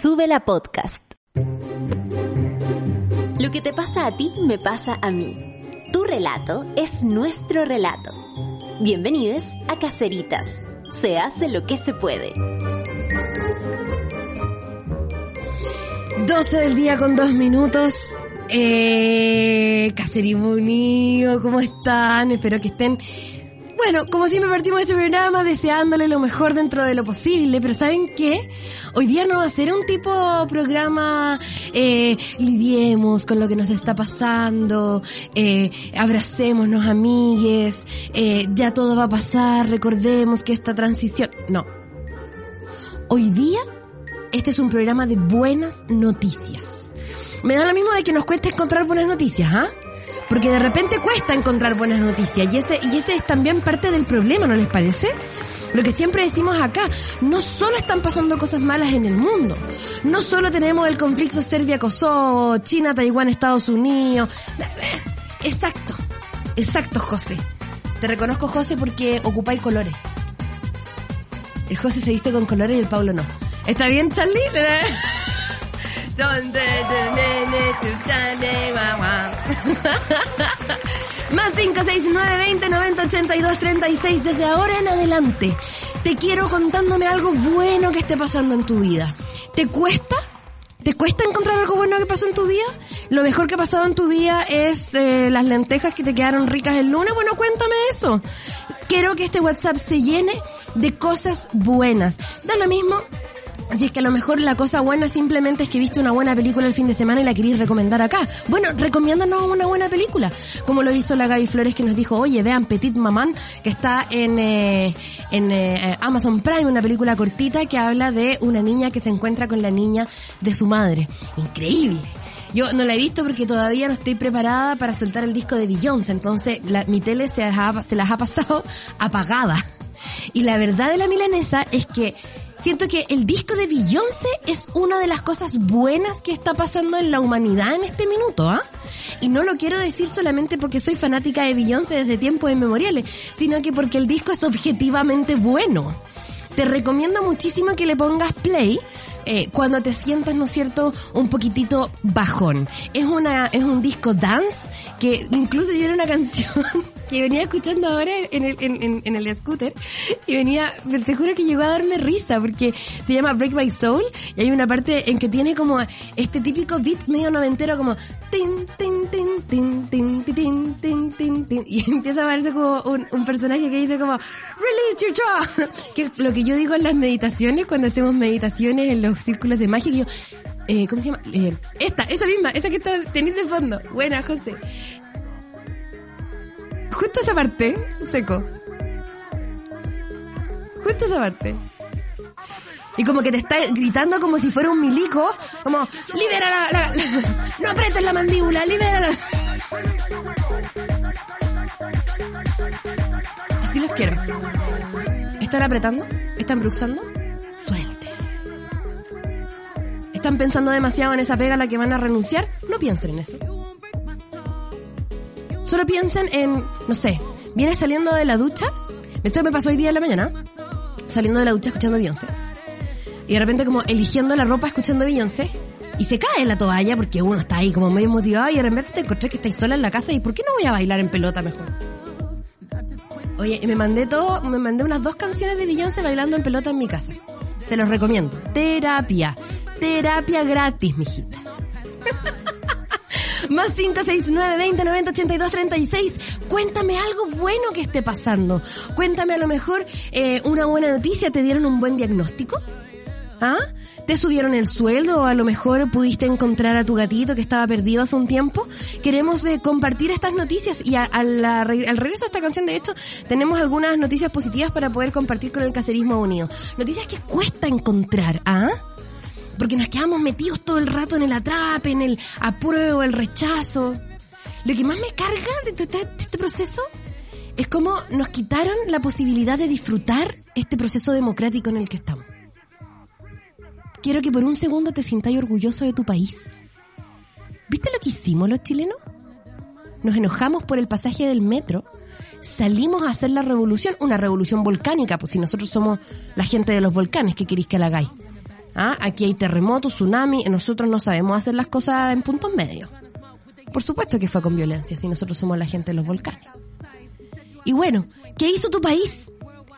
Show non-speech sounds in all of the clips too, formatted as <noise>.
Sube la podcast. Lo que te pasa a ti me pasa a mí. Tu relato es nuestro relato. Bienvenidos a Caceritas. Se hace lo que se puede. 12 del día con dos minutos. Eh, Caceribunio, ¿cómo están? Espero que estén bueno, como siempre partimos de este programa deseándole lo mejor dentro de lo posible, pero ¿saben qué? Hoy día no va a ser un tipo programa, eh, lidiemos con lo que nos está pasando, eh, abracémonos amigues, eh, ya todo va a pasar, recordemos que esta transición, no. Hoy día, este es un programa de buenas noticias. Me da lo mismo de que nos cueste encontrar buenas noticias, ¿ah? Porque de repente cuesta encontrar buenas noticias y ese, y ese es también parte del problema, ¿no les parece? Lo que siempre decimos acá, no solo están pasando cosas malas en el mundo, no solo tenemos el conflicto Serbia-Kosovo, China, Taiwán, Estados Unidos. Exacto, exacto José. Te reconozco José porque ocupáis colores. El José se viste con colores y el Pablo no. ¿Está bien Charlie? <laughs> <laughs> Más 5, 6, 9, 20, 90, 82, 36. Desde ahora en adelante, te quiero contándome algo bueno que esté pasando en tu vida. ¿Te cuesta? ¿Te cuesta encontrar algo bueno que pasó en tu vida? Lo mejor que ha pasado en tu vida es eh, las lentejas que te quedaron ricas el lunes. Bueno, cuéntame eso. Quiero que este WhatsApp se llene de cosas buenas. Da lo mismo Así es que a lo mejor la cosa buena simplemente es que viste una buena película el fin de semana y la queréis recomendar acá. Bueno, recomiéndanos una buena película. Como lo hizo la Gaby Flores que nos dijo, oye, vean Petit Maman, que está en, eh, en eh, Amazon Prime, una película cortita que habla de una niña que se encuentra con la niña de su madre. Increíble. Yo no la he visto porque todavía no estoy preparada para soltar el disco de Beyoncé, entonces la, mi tele se, se las ha pasado <laughs> apagada. Y la verdad de la milanesa es que siento que el disco de Beyoncé es una de las cosas buenas que está pasando en la humanidad en este minuto, ¿ah? Y no lo quiero decir solamente porque soy fanática de Beyoncé desde tiempos inmemoriales, sino que porque el disco es objetivamente bueno. Te recomiendo muchísimo que le pongas play eh, cuando te sientas, ¿no es cierto?, un poquitito bajón. Es una, es un disco dance que incluso yo era una canción que venía escuchando ahora en el, en, en, el scooter y venía, te juro que llegó a darme risa porque se llama Break My Soul y hay una parte en que tiene como este típico beat medio noventero como tin, tin, tin, tin, tin, tin, tin, tin, tin, y empieza a verse como un, un personaje que dice como Release your jaw, que lo que yo digo en las meditaciones, cuando hacemos meditaciones en los círculos de magia, que yo, eh, ¿cómo se llama? Eh, esta, esa misma, esa que está teniendo de fondo. Buena, José. Justo esa parte, seco. Justo esa parte. Y como que te está gritando como si fuera un milico, como, libera la, no apretes la mandíbula, libera la... Así los quiero. ¿Están apretando? ¿Están bruxando? ¿Están pensando demasiado en esa pega a la que van a renunciar? No piensen en eso. Solo piensen en, no sé, vienes saliendo de la ducha. Esto me pasó hoy día en la mañana. Saliendo de la ducha escuchando Beyoncé. Y de repente como eligiendo la ropa escuchando Beyoncé. Y se cae la toalla porque uno está ahí como medio motivado y de repente te encontré que estáis sola en la casa y ¿por qué no voy a bailar en pelota mejor? Oye, me mandé todo, me mandé unas dos canciones de Beyoncé bailando en pelota en mi casa. Se los recomiendo. Terapia. Terapia gratis, mijita. <laughs> Más 569 20 90 82 36. Cuéntame algo bueno que esté pasando. Cuéntame a lo mejor eh, una buena noticia. ¿Te dieron un buen diagnóstico? ¿Ah? ¿Te subieron el sueldo o a lo mejor pudiste encontrar a tu gatito que estaba perdido hace un tiempo? Queremos eh, compartir estas noticias y a, al regreso de esta canción, de hecho, tenemos algunas noticias positivas para poder compartir con el Cacerismo Unido. Noticias que cuesta encontrar, ¿ah? Porque nos quedamos metidos todo el rato en el atrape, en el apruebo, el rechazo. Lo que más me carga de, de este proceso es cómo nos quitaron la posibilidad de disfrutar este proceso democrático en el que estamos. Quiero que por un segundo te sintáis orgulloso de tu país. ¿Viste lo que hicimos los chilenos? Nos enojamos por el pasaje del metro, salimos a hacer la revolución, una revolución volcánica, pues si nosotros somos la gente de los volcanes, ¿qué queréis que la hagáis? ¿Ah? Aquí hay terremotos, tsunami, nosotros no sabemos hacer las cosas en puntos medios. Por supuesto que fue con violencia, si nosotros somos la gente de los volcanes. Y bueno, ¿qué hizo tu país?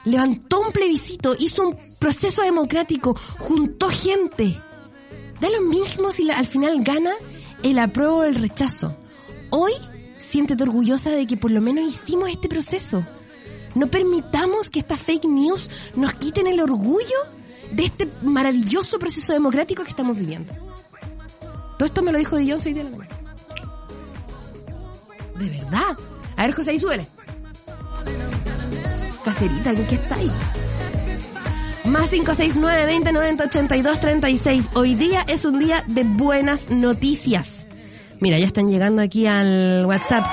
Levantó un plebiscito, hizo un proceso democrático, juntó gente. Da lo mismo si al final gana el apruebo o el rechazo. Hoy siéntete orgullosa de que por lo menos hicimos este proceso. No permitamos que estas fake news nos quiten el orgullo de este maravilloso proceso democrático que estamos viviendo. Todo esto me lo dijo Dion hoy de la mañana. De verdad. A ver, José, ahí súbele. Cacerita, ¿qué, qué está ahí? Más 569 20 90 82 36. Hoy día es un día de buenas noticias. Mira, ya están llegando aquí al WhatsApp.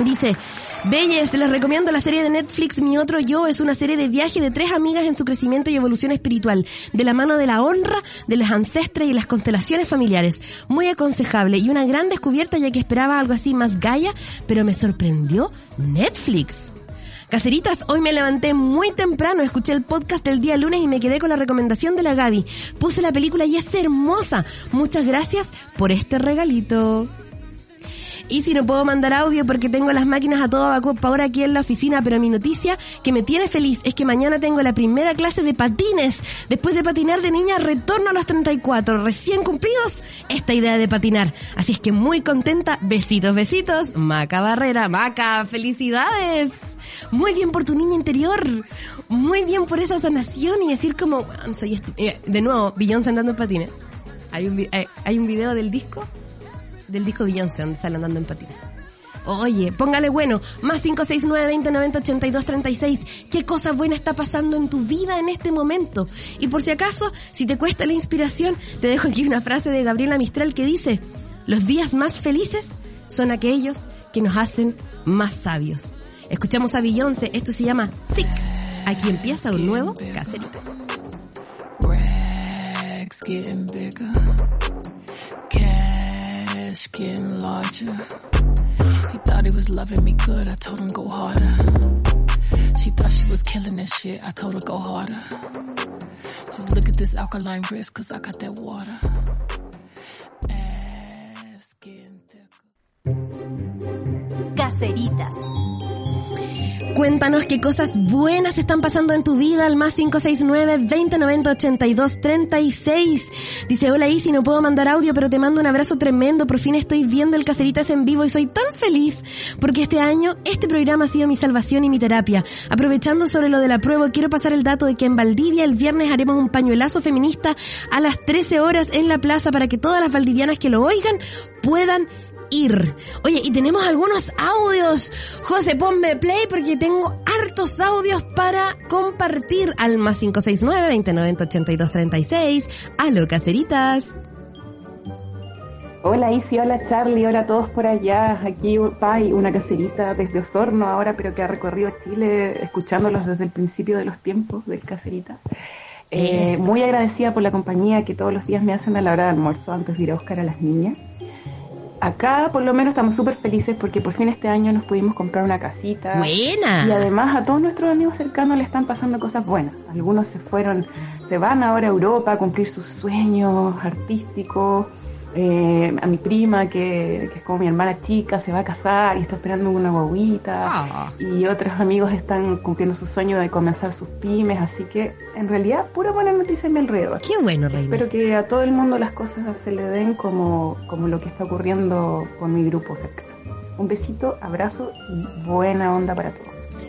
Dice, Belles, les recomiendo la serie de Netflix Mi Otro Yo. Es una serie de viaje de tres amigas en su crecimiento y evolución espiritual, de la mano de la honra, de los ancestres y las constelaciones familiares. Muy aconsejable y una gran descubierta ya que esperaba algo así más gaya, pero me sorprendió Netflix. Caceritas, hoy me levanté muy temprano, escuché el podcast del día lunes y me quedé con la recomendación de la Gaby. Puse la película y es hermosa. Muchas gracias por este regalito. Y si no puedo mandar audio porque tengo las máquinas a todo vapor ahora aquí en la oficina, pero mi noticia que me tiene feliz es que mañana tengo la primera clase de patines. Después de patinar de niña, retorno a los 34, recién cumplidos, esta idea de patinar. Así es que muy contenta. Besitos, besitos. Maca Barrera, Maca, felicidades. Muy bien por tu niña interior. Muy bien por esa sanación y decir como, soy eh, De nuevo, Beyoncé andando en patines. Hay un, eh, hay un video del disco del disco Beyoncé, donde sale andando en patina. Oye, póngale bueno, más 569 20 90 82 36. ¿Qué cosa buena está pasando en tu vida en este momento? Y por si acaso, si te cuesta la inspiración, te dejo aquí una frase de Gabriela Mistral que dice, los días más felices son aquellos que nos hacen más sabios. Escuchamos a Beyoncé, esto se llama Thick. Aquí empieza un nuevo Caceritas. Getting larger. He thought he was loving me good, I told him go harder. She thought she was killing this shit, I told her go harder. Just look at this alkaline wrist, cause I got that water. Ass getting thicker. Caceritas. Cuéntanos qué cosas buenas están pasando en tu vida al más 569-2090-8236. Dice, hola Isi, no puedo mandar audio, pero te mando un abrazo tremendo. Por fin estoy viendo el Caceritas en vivo y soy tan feliz porque este año este programa ha sido mi salvación y mi terapia. Aprovechando sobre lo de la prueba, quiero pasar el dato de que en Valdivia el viernes haremos un pañuelazo feminista a las 13 horas en la plaza para que todas las valdivianas que lo oigan puedan ir. Oye, y tenemos algunos audios. José, ponme play porque tengo hartos audios para compartir al más 569 2090 8236. Aló, caseritas. Hola Isi, hola Charlie, hola a todos por allá. Aquí Pai, una caserita desde Osorno ahora, pero que ha recorrido Chile escuchándolos desde el principio de los tiempos del caserita. Eh, muy agradecida por la compañía que todos los días me hacen a la hora de almuerzo antes de ir a buscar a las niñas acá por lo menos estamos súper felices porque por fin este año nos pudimos comprar una casita. Buena. Y además a todos nuestros amigos cercanos le están pasando cosas buenas. Algunos se fueron, se van ahora a Europa a cumplir sus sueños artísticos. Eh, a mi prima, que, es como mi hermana chica, se va a casar y está esperando una guaguita. Ah. Y otros amigos están cumpliendo su sueño de comenzar sus pymes. Así que, en realidad, pura buena noticia en mi alrededor. Qué bueno, Reina. Espero que a todo el mundo las cosas se le den como, como lo que está ocurriendo con mi grupo cercano. Un besito, abrazo y buena onda para todos.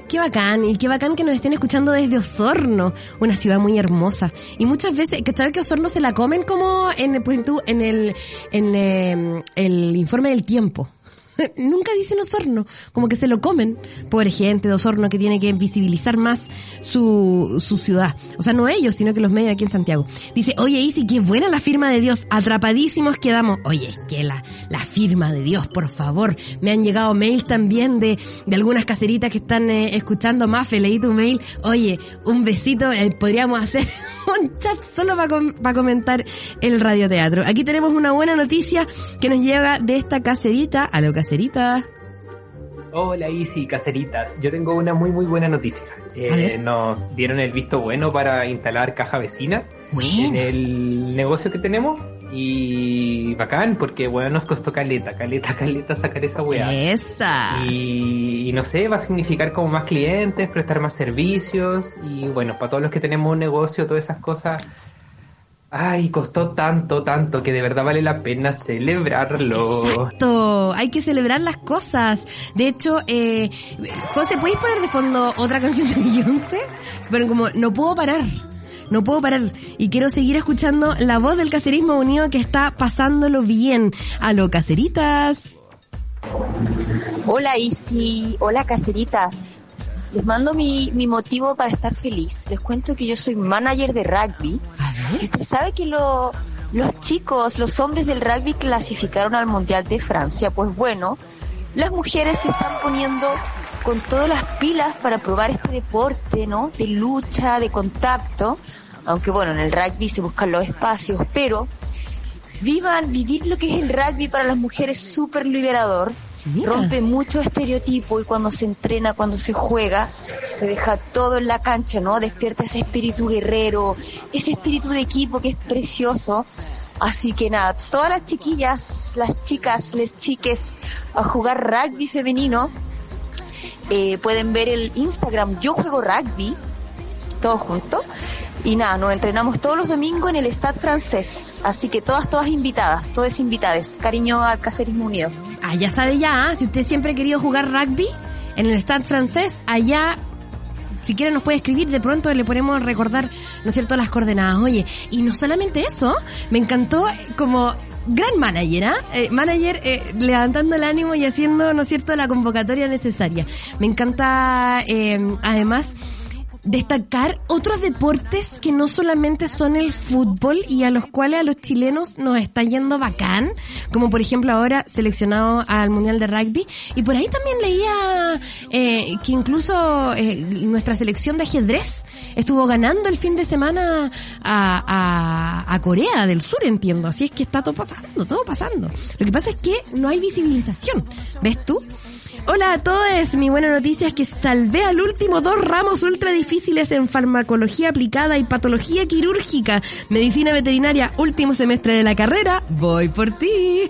Qué bacán, y qué bacán que nos estén escuchando desde Osorno, una ciudad muy hermosa. Y muchas veces, que sabes que Osorno se la comen como en, pues, tú, en el, en eh, el informe del tiempo. <laughs> nunca dicen Osorno, como que se lo comen. Pobre gente de Osorno que tiene que visibilizar más su, su ciudad. O sea, no ellos, sino que los medios aquí en Santiago. Dice, oye Isi, qué buena la firma de Dios, atrapadísimos quedamos. Oye, es que la, la firma de Dios, por favor. Me han llegado mails también de, de algunas caseritas que están eh, escuchando. Mafe, leí tu mail. Oye, un besito, eh, podríamos hacer <laughs> un chat solo para comentar el radioteatro. Aquí tenemos una buena noticia que nos llega de esta caserita. A lo caserita. Hola Isi, caseritas. Yo tengo una muy muy buena noticia. Eh, nos dieron el visto bueno para instalar caja vecina en el negocio que tenemos y bacán, porque bueno, nos costó caleta, caleta, <laughs> caleta sacar esa weá. Esa. Y, no sé, va a significar como más clientes, prestar más servicios. Y bueno, para todos los que tenemos un negocio, todas esas cosas. Ay, costó tanto, tanto, que de verdad vale la pena celebrarlo. Exacto, hay que celebrar las cosas. De hecho, eh, José, ¿puedes poner de fondo otra canción de <laughs> Beyoncé? Pero como, no puedo parar no puedo parar y quiero seguir escuchando la voz del caserismo unido que está pasándolo bien. a lo caseritas. Hola Isi, hola caseritas. Les mando mi, mi motivo para estar feliz. Les cuento que yo soy manager de rugby. Y usted sabe que lo, los chicos, los hombres del rugby clasificaron al Mundial de Francia. Pues bueno, las mujeres se están poniendo con todas las pilas para probar este deporte, ¿no? De lucha, de contacto, aunque bueno, en el rugby se buscan los espacios, pero vivan, vivir lo que es el rugby para las mujeres es súper liberador, rompe mucho estereotipo y cuando se entrena, cuando se juega, se deja todo en la cancha, ¿no? Despierta ese espíritu guerrero, ese espíritu de equipo que es precioso. Así que nada, todas las chiquillas, las chicas, les chiques a jugar rugby femenino, eh, pueden ver el Instagram Yo Juego Rugby, todos juntos. Y nada, nos entrenamos todos los domingos en el Stade francés. Así que todas, todas invitadas, todas invitadas. Cariño al Cacerismo Unido. Ah, ya sabe ya, ¿ah? si usted siempre ha querido jugar rugby en el Stade francés, allá si quiere nos puede escribir, de pronto le ponemos recordar, ¿no es cierto?, las coordenadas. Oye, y no solamente eso, me encantó como gran manager, ¿ah? ¿eh? manager eh, levantando el ánimo y haciendo, ¿no es cierto?, la convocatoria necesaria. Me encanta, eh, además, destacar otros deportes que no solamente son el fútbol y a los cuales a los chilenos nos está yendo bacán, como por ejemplo ahora seleccionado al Mundial de Rugby. Y por ahí también leía eh, que incluso eh, nuestra selección de ajedrez estuvo ganando el fin de semana a, a, a Corea del Sur, entiendo. Así es que está todo pasando, todo pasando. Lo que pasa es que no hay visibilización. ¿Ves tú? Hola a todos, mi buena noticia es que salvé al último dos ramos ultra difíciles en farmacología aplicada y patología quirúrgica, medicina veterinaria, último semestre de la carrera, voy por ti.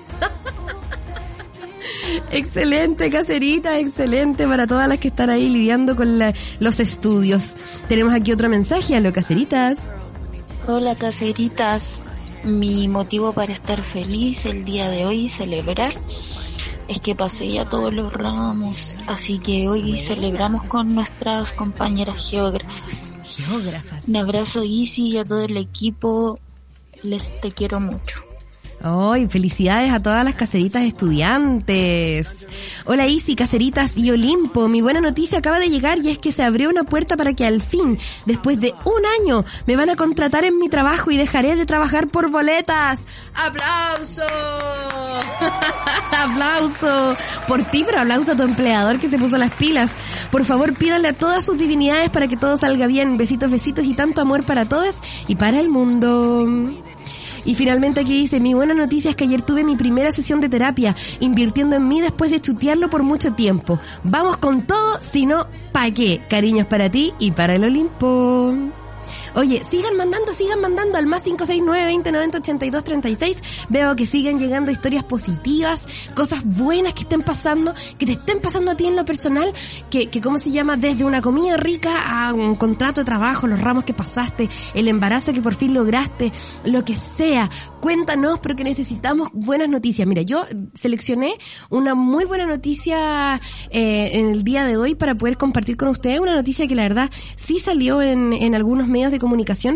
<laughs> excelente, caserita, excelente para todas las que están ahí lidiando con los estudios. Tenemos aquí otro mensaje a lo caseritas. Hola caseritas, mi motivo para estar feliz el día de hoy y celebrar es que pasé ya todos los ramos, así que hoy celebramos con nuestras compañeras geógrafas. Geógrafas. Un abrazo Easy y a todo el equipo, les te quiero mucho. ¡Ay, felicidades a todas las caseritas estudiantes! Hola Isi, caseritas y Olimpo. Mi buena noticia acaba de llegar y es que se abrió una puerta para que al fin, después de un año, me van a contratar en mi trabajo y dejaré de trabajar por boletas. ¡Aplauso! <laughs> ¡Aplauso! Por ti, pero aplauso a tu empleador que se puso las pilas. Por favor, pídanle a todas sus divinidades para que todo salga bien. Besitos, besitos y tanto amor para todas y para el mundo. Y finalmente aquí dice, mi buena noticia es que ayer tuve mi primera sesión de terapia, invirtiendo en mí después de chutearlo por mucho tiempo. Vamos con todo, si no, ¿pa' qué? Cariños para ti y para el Olimpo. Oye, sigan mandando, sigan mandando al más 569-2090-8236. Veo que siguen llegando historias positivas, cosas buenas que estén pasando, que te estén pasando a ti en lo personal, que, que ¿cómo se llama? Desde una comida rica a un contrato de trabajo, los ramos que pasaste, el embarazo que por fin lograste, lo que sea. Cuéntanos porque necesitamos buenas noticias. Mira, yo seleccioné una muy buena noticia eh, en el día de hoy para poder compartir con ustedes. Una noticia que la verdad sí salió en, en algunos medios de comunicación,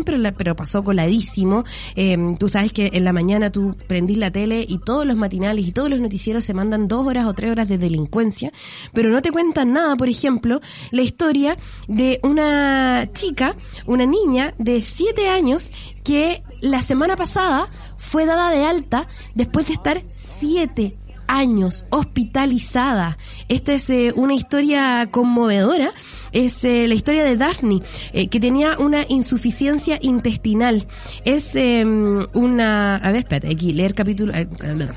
pero, la, pero pasó coladísimo. Eh, tú sabes que en la mañana tú prendís la tele y todos los matinales y todos los noticieros se mandan dos horas o tres horas de delincuencia, pero no te cuentan nada, por ejemplo, la historia de una chica, una niña de siete años que la semana pasada fue dada de alta después de estar siete años hospitalizada. Esta es eh, una historia conmovedora. Es eh, la historia de Daphne, eh, que tenía una insuficiencia intestinal. Es em, una... A ver, espérate, aquí leer capítulo...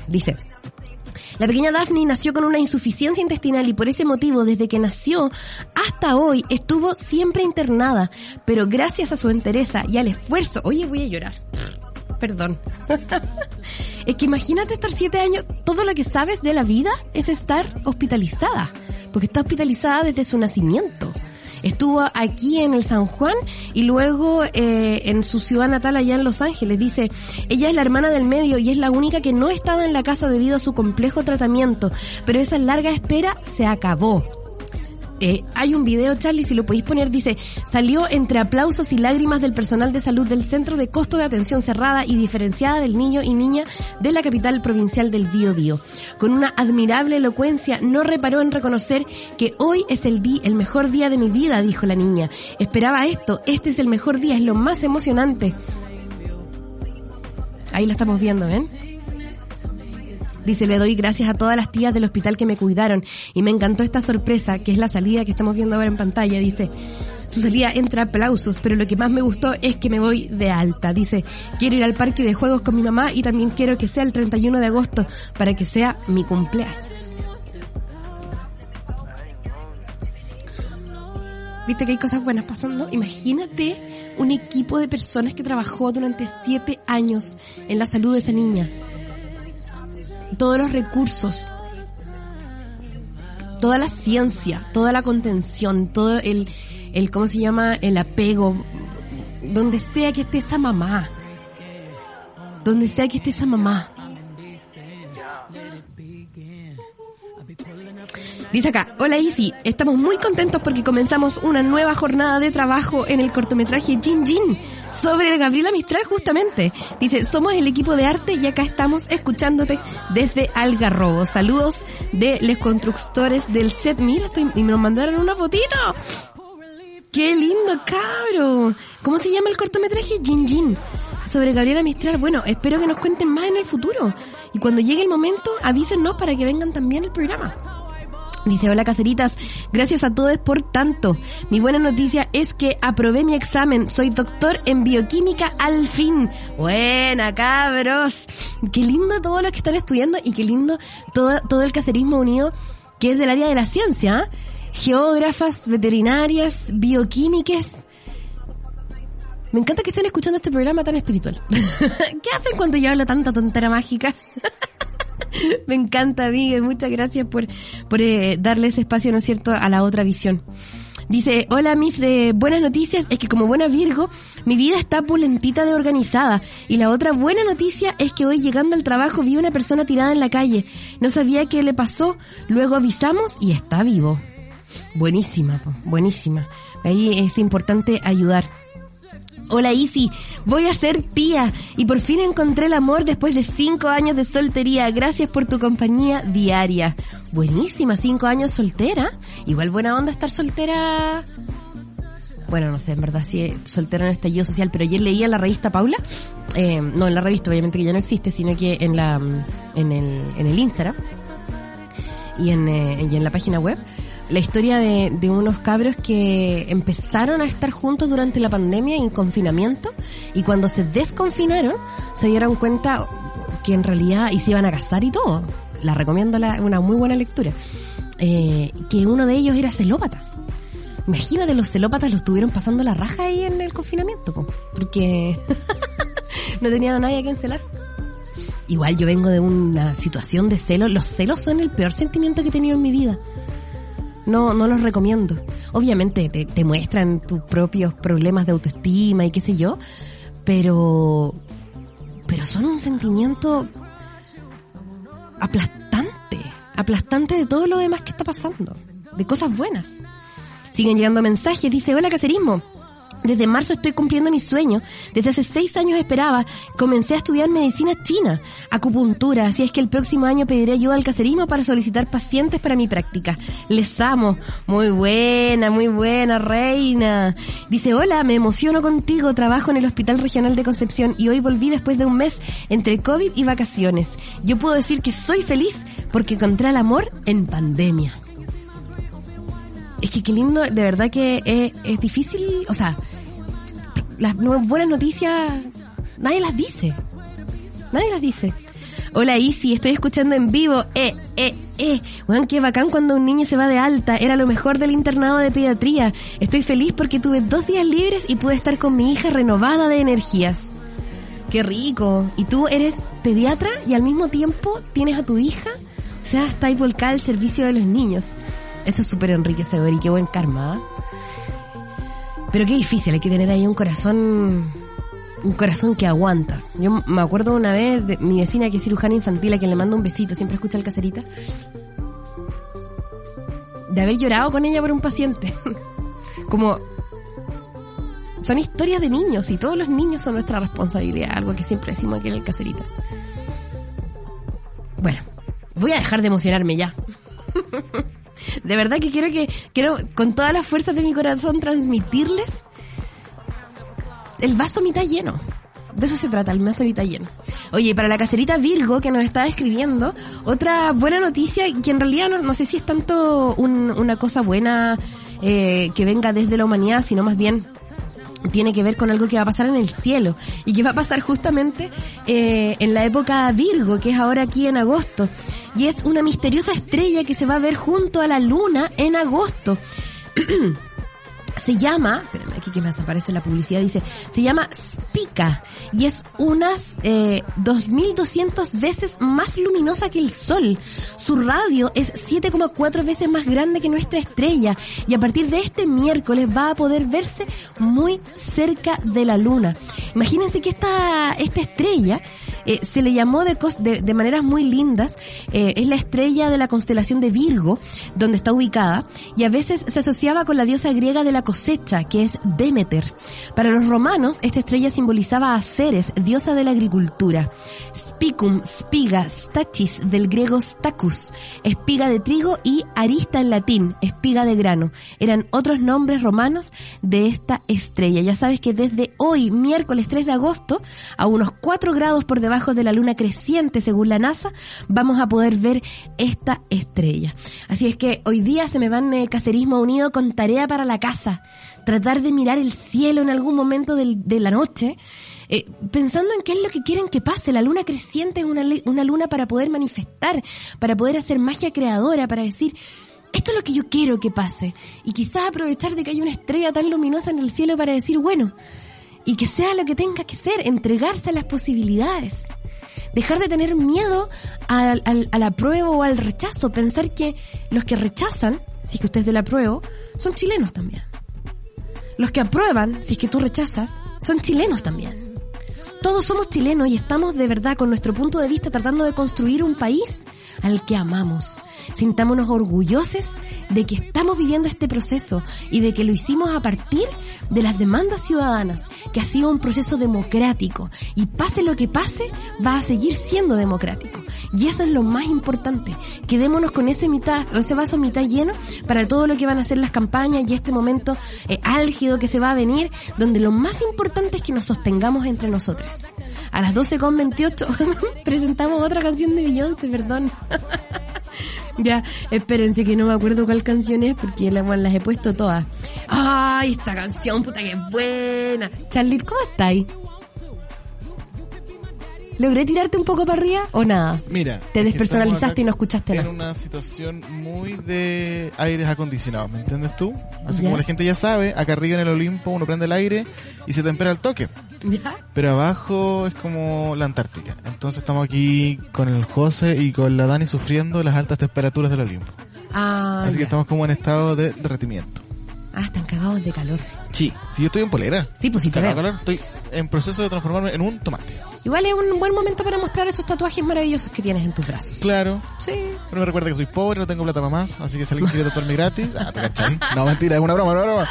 dice... La pequeña Daphne nació con una insuficiencia intestinal y por ese motivo desde que nació hasta hoy estuvo siempre internada, pero gracias a su entereza y al esfuerzo, oye voy a llorar, perdón. <laughs> es que imagínate estar siete años, todo lo que sabes de la vida es estar hospitalizada, porque está hospitalizada desde su nacimiento. Estuvo aquí en el San Juan y luego eh, en su ciudad natal allá en Los Ángeles. Dice, ella es la hermana del medio y es la única que no estaba en la casa debido a su complejo tratamiento, pero esa larga espera se acabó. Eh, hay un video, Charlie, si lo podéis poner, dice, salió entre aplausos y lágrimas del personal de salud del Centro de Costo de Atención Cerrada y Diferenciada del Niño y Niña de la capital provincial del Bío Bío. Con una admirable elocuencia, no reparó en reconocer que hoy es el día, el mejor día de mi vida, dijo la niña. Esperaba esto, este es el mejor día, es lo más emocionante. Ahí la estamos viendo, ¿ven? Dice, le doy gracias a todas las tías del hospital que me cuidaron y me encantó esta sorpresa, que es la salida que estamos viendo ahora en pantalla. Dice, su salida entre aplausos, pero lo que más me gustó es que me voy de alta. Dice, quiero ir al parque de juegos con mi mamá y también quiero que sea el 31 de agosto para que sea mi cumpleaños. Viste que hay cosas buenas pasando. Imagínate un equipo de personas que trabajó durante siete años en la salud de esa niña todos los recursos, toda la ciencia, toda la contención, todo el, el ¿cómo se llama? El apego, donde sea que esté esa mamá, donde sea que esté esa mamá. Dice acá, hola Isi, estamos muy contentos porque comenzamos una nueva jornada de trabajo en el cortometraje Jin Jin sobre Gabriela Mistral justamente. Dice, somos el equipo de arte y acá estamos escuchándote desde Algarrobo. Saludos de los constructores del set. Mira, estoy, y me mandaron una fotito. ¡Qué lindo, cabro! ¿Cómo se llama el cortometraje? Jin Jin sobre Gabriela Mistral. Bueno, espero que nos cuenten más en el futuro. Y cuando llegue el momento, avísenos para que vengan también al programa. Dice, hola caseritas, gracias a todos por tanto. Mi buena noticia es que aprobé mi examen, soy doctor en bioquímica al fin. Buena, cabros. Qué lindo todo lo que están estudiando y qué lindo todo, todo el caserismo unido que es del área de la ciencia. ¿ah? Geógrafas, veterinarias, bioquímicas. Me encanta que estén escuchando este programa tan espiritual. <laughs> ¿Qué hacen cuando yo hablo tanta tontera mágica? <laughs> <laughs> Me encanta, Miguel. Muchas gracias por, por eh, darle ese espacio, ¿no es cierto?, a la otra visión. Dice, hola mis de buenas noticias, es que como buena Virgo, mi vida está pulentita de organizada. Y la otra buena noticia es que hoy llegando al trabajo vi una persona tirada en la calle. No sabía qué le pasó, luego avisamos y está vivo. Buenísima, buenísima. Ahí es importante ayudar. Hola Isi, voy a ser tía y por fin encontré el amor después de cinco años de soltería. Gracias por tu compañía diaria. Buenísima, cinco años soltera. Igual buena onda estar soltera. Bueno, no sé, en verdad sí, soltera en estallido social, pero ayer leía la revista Paula, eh, no en la revista, obviamente que ya no existe, sino que en la, en el, en el Instagram y en, eh, y en la página web la historia de, unos cabros que empezaron a estar juntos durante la pandemia en confinamiento y cuando se desconfinaron se dieron cuenta que en realidad y se iban a casar y todo. La recomiendo la, una muy buena lectura. Eh, que uno de ellos era celópata. Imagínate, los celópatas los estuvieron pasando la raja ahí en el confinamiento, porque <laughs> no tenían a nadie a quien celar. Igual yo vengo de una situación de celos. Los celos son el peor sentimiento que he tenido en mi vida. No, no los recomiendo. Obviamente te, te muestran tus propios problemas de autoestima y qué sé yo, pero, pero son un sentimiento aplastante, aplastante de todo lo demás que está pasando, de cosas buenas. Siguen llegando mensajes, dice, hola caserismo. Desde marzo estoy cumpliendo mi sueño. Desde hace seis años esperaba. Comencé a estudiar medicina china, acupuntura, así es que el próximo año pediré ayuda al caserismo para solicitar pacientes para mi práctica. Les amo. Muy buena, muy buena, reina. Dice, hola, me emociono contigo. Trabajo en el Hospital Regional de Concepción y hoy volví después de un mes entre COVID y vacaciones. Yo puedo decir que soy feliz porque encontré el amor en pandemia. Es que qué lindo, de verdad que es, es difícil, o sea, las buenas noticias nadie las dice. Nadie las dice. Hola Isi, estoy escuchando en vivo. Eh, eh, eh. Weón, qué bacán cuando un niño se va de alta. Era lo mejor del internado de pediatría. Estoy feliz porque tuve dos días libres y pude estar con mi hija renovada de energías. Qué rico. ¿Y tú eres pediatra y al mismo tiempo tienes a tu hija? O sea, estáis volcada al servicio de los niños. Eso es súper enriquecedor y qué buen karma. ¿ah? Pero qué difícil, hay que tener ahí un corazón, un corazón que aguanta. Yo me acuerdo una vez de mi vecina que es cirujana infantil a quien le mando un besito, siempre escucha el caserita, de haber llorado con ella por un paciente. <laughs> Como son historias de niños y todos los niños son nuestra responsabilidad, algo que siempre decimos aquí en el Caseritas. Bueno, voy a dejar de emocionarme ya. <laughs> De verdad que quiero que, quiero con todas las fuerzas de mi corazón transmitirles el vaso mitad lleno. De eso se trata, el vaso mitad lleno. Oye, para la caserita Virgo que nos está escribiendo, otra buena noticia que en realidad no, sé si es tanto una cosa buena eh, que venga desde la humanidad, sino más bien tiene que ver con algo que va a pasar en el cielo y que va a pasar justamente eh, en la época Virgo, que es ahora aquí en agosto. Y es una misteriosa estrella que se va a ver junto a la luna en agosto. <clears throat> se llama, aquí que me desaparece la publicidad, dice, se llama Spica y es unas eh, 2.200 veces más luminosa que el Sol. Su radio es 7,4 veces más grande que nuestra estrella y a partir de este miércoles va a poder verse muy cerca de la Luna. Imagínense que esta, esta estrella eh, se le llamó de, de, de maneras muy lindas, eh, es la estrella de la constelación de Virgo, donde está ubicada, y a veces se asociaba con la diosa griega de la cosecha, que es Demeter. Para los romanos, esta estrella simbolizaba a Ceres, diosa de la agricultura. Spicum, spiga, stachis, del griego stacus, espiga de trigo y arista en latín, espiga de grano. Eran otros nombres romanos de esta estrella. Ya sabes que desde hoy, miércoles 3 de agosto, a unos 4 grados por debajo de la luna creciente, según la NASA, vamos a poder ver esta estrella. Así es que hoy día se me van eh, Cacerismo Unido con tarea para la casa tratar de mirar el cielo en algún momento de la noche, eh, pensando en qué es lo que quieren que pase. La luna creciente es una, una luna para poder manifestar, para poder hacer magia creadora, para decir, esto es lo que yo quiero que pase. Y quizás aprovechar de que hay una estrella tan luminosa en el cielo para decir, bueno, y que sea lo que tenga que ser, entregarse a las posibilidades. Dejar de tener miedo al, al, a la prueba o al rechazo, pensar que los que rechazan, si que usted es de la prueba, son chilenos también. Los que aprueban, si es que tú rechazas, son chilenos también. Todos somos chilenos y estamos de verdad con nuestro punto de vista tratando de construir un país al que amamos. Sintámonos orgullosos de que estamos viviendo este proceso y de que lo hicimos a partir de las demandas ciudadanas, que ha sido un proceso democrático y pase lo que pase, va a seguir siendo democrático. Y eso es lo más importante. Quedémonos con ese mitad, ese vaso mitad lleno para todo lo que van a ser las campañas y este momento eh, álgido que se va a venir, donde lo más importante es que nos sostengamos entre nosotros. A las 12.28 <laughs> presentamos otra canción de Beyoncé, perdón. <laughs> ya, espérense que no me acuerdo cuál canción es porque las he puesto todas. ¡Ay, esta canción, puta que buena! Charlie, ¿cómo estáis? ¿Logré tirarte un poco para arriba o nada? Mira. Te despersonalizaste y no escuchaste nada. En una situación muy de aires acondicionados, ¿me entiendes tú? Así como la gente ya sabe, acá arriba en el Olimpo uno prende el aire y se tempera el toque. ¿Ya? Pero abajo es como la Antártica. Entonces estamos aquí con el José y con la Dani sufriendo las altas temperaturas del Olimpo. Ah, Así que estamos como en estado de derretimiento. Ah, están cagados de calor. Sí, si yo estoy en polera. Sí, pues sí te veo. calor, estoy en proceso de transformarme en un tomate. Igual es un buen momento para mostrar esos tatuajes maravillosos que tienes en tus brazos. Claro. Sí. Pero me recuerda que soy pobre, no tengo plata para más, así que si alguien quiere tatuarme gratis, ah, te cachai. No, mentira, es una broma, una broma.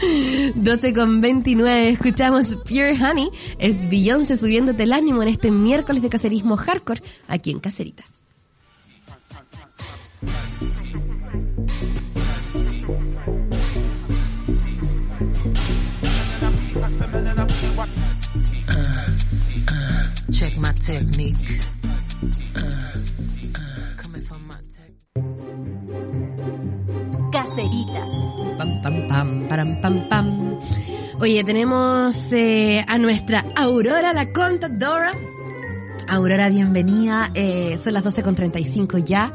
<laughs> 12 con 29, escuchamos Pure Honey, es Beyoncé subiéndote el ánimo en este miércoles de cacerismo hardcore aquí en Caceritas. Check my technique. Caceritas. Pam, pam, pam, pam, pam, pam. Oye, tenemos eh, a nuestra Aurora, la contadora. Aurora, bienvenida. Eh, son las 12.35 ya.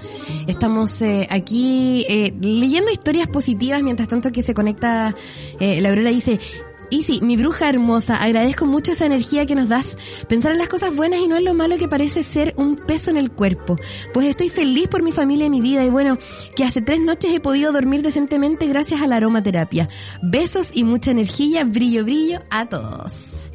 Estamos eh, aquí eh, leyendo historias positivas mientras tanto que se conecta. La Aurora dice, y sí, mi bruja hermosa, agradezco mucho esa energía que nos das. Pensar en las cosas buenas y no en lo malo que parece ser un peso en el cuerpo. Pues estoy feliz por mi familia y mi vida y bueno, que hace tres noches he podido dormir decentemente gracias a la aromaterapia. Besos y mucha energía, brillo, brillo a todos.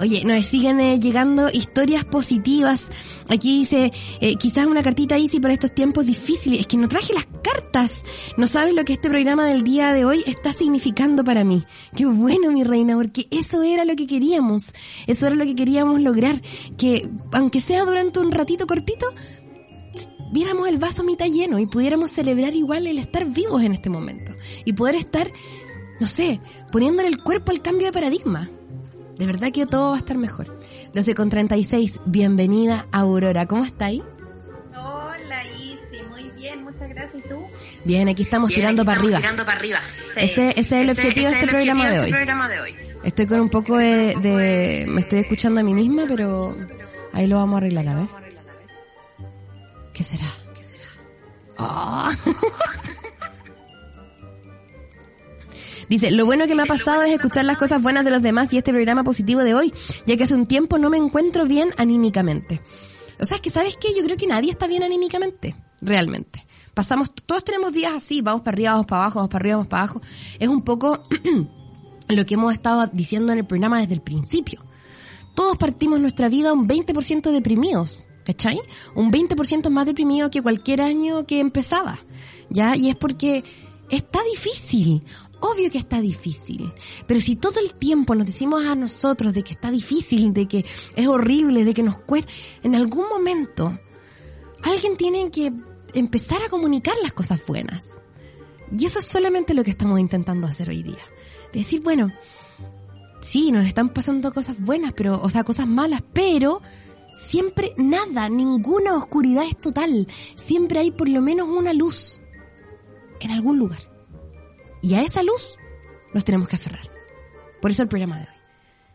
Oye, nos siguen eh, llegando historias positivas. Aquí dice, eh, quizás una cartita easy para estos tiempos difíciles. Es que no traje las cartas. No sabes lo que este programa del día de hoy está significando para mí. Qué bueno, mi reina, porque eso era lo que queríamos. Eso era lo que queríamos lograr. Que, aunque sea durante un ratito cortito, viéramos el vaso mitad lleno y pudiéramos celebrar igual el estar vivos en este momento. Y poder estar, no sé, poniéndole el cuerpo al cambio de paradigma. De verdad que todo va a estar mejor. 12 con 36, bienvenida Aurora. ¿Cómo está ahí? Hola Isi, muy bien, muchas gracias. ¿Y tú? Bien, aquí estamos, bien, tirando, aquí estamos para tirando, para arriba. Sí. Ese, ese, es el ese, objetivo, ese de, este el programa objetivo de, este hoy. programa de hoy. Estoy con un poco de, de, Me estoy escuchando a mí misma, pero ahí lo vamos a arreglar, a ver. ¿Qué será? ¿Qué será? Oh. <laughs> Dice, lo bueno que me ha pasado es escuchar las cosas buenas de los demás y este programa positivo de hoy, ya que hace un tiempo no me encuentro bien anímicamente. O sea, es que sabes qué, yo creo que nadie está bien anímicamente, realmente. Pasamos, todos tenemos días así, vamos para arriba, vamos para abajo, vamos para arriba, vamos para abajo. Es un poco <clears throat> lo que hemos estado diciendo en el programa desde el principio. Todos partimos nuestra vida un 20% deprimidos, ¿cachai? Un 20% más deprimido que cualquier año que empezaba, ¿ya? Y es porque está difícil. Obvio que está difícil, pero si todo el tiempo nos decimos a nosotros de que está difícil, de que es horrible, de que nos cuesta, en algún momento alguien tiene que empezar a comunicar las cosas buenas. Y eso es solamente lo que estamos intentando hacer hoy día. Decir, bueno, sí, nos están pasando cosas buenas, pero, o sea, cosas malas, pero siempre nada, ninguna oscuridad es total. Siempre hay por lo menos una luz en algún lugar. Y a esa luz nos tenemos que aferrar. Por eso el programa de hoy.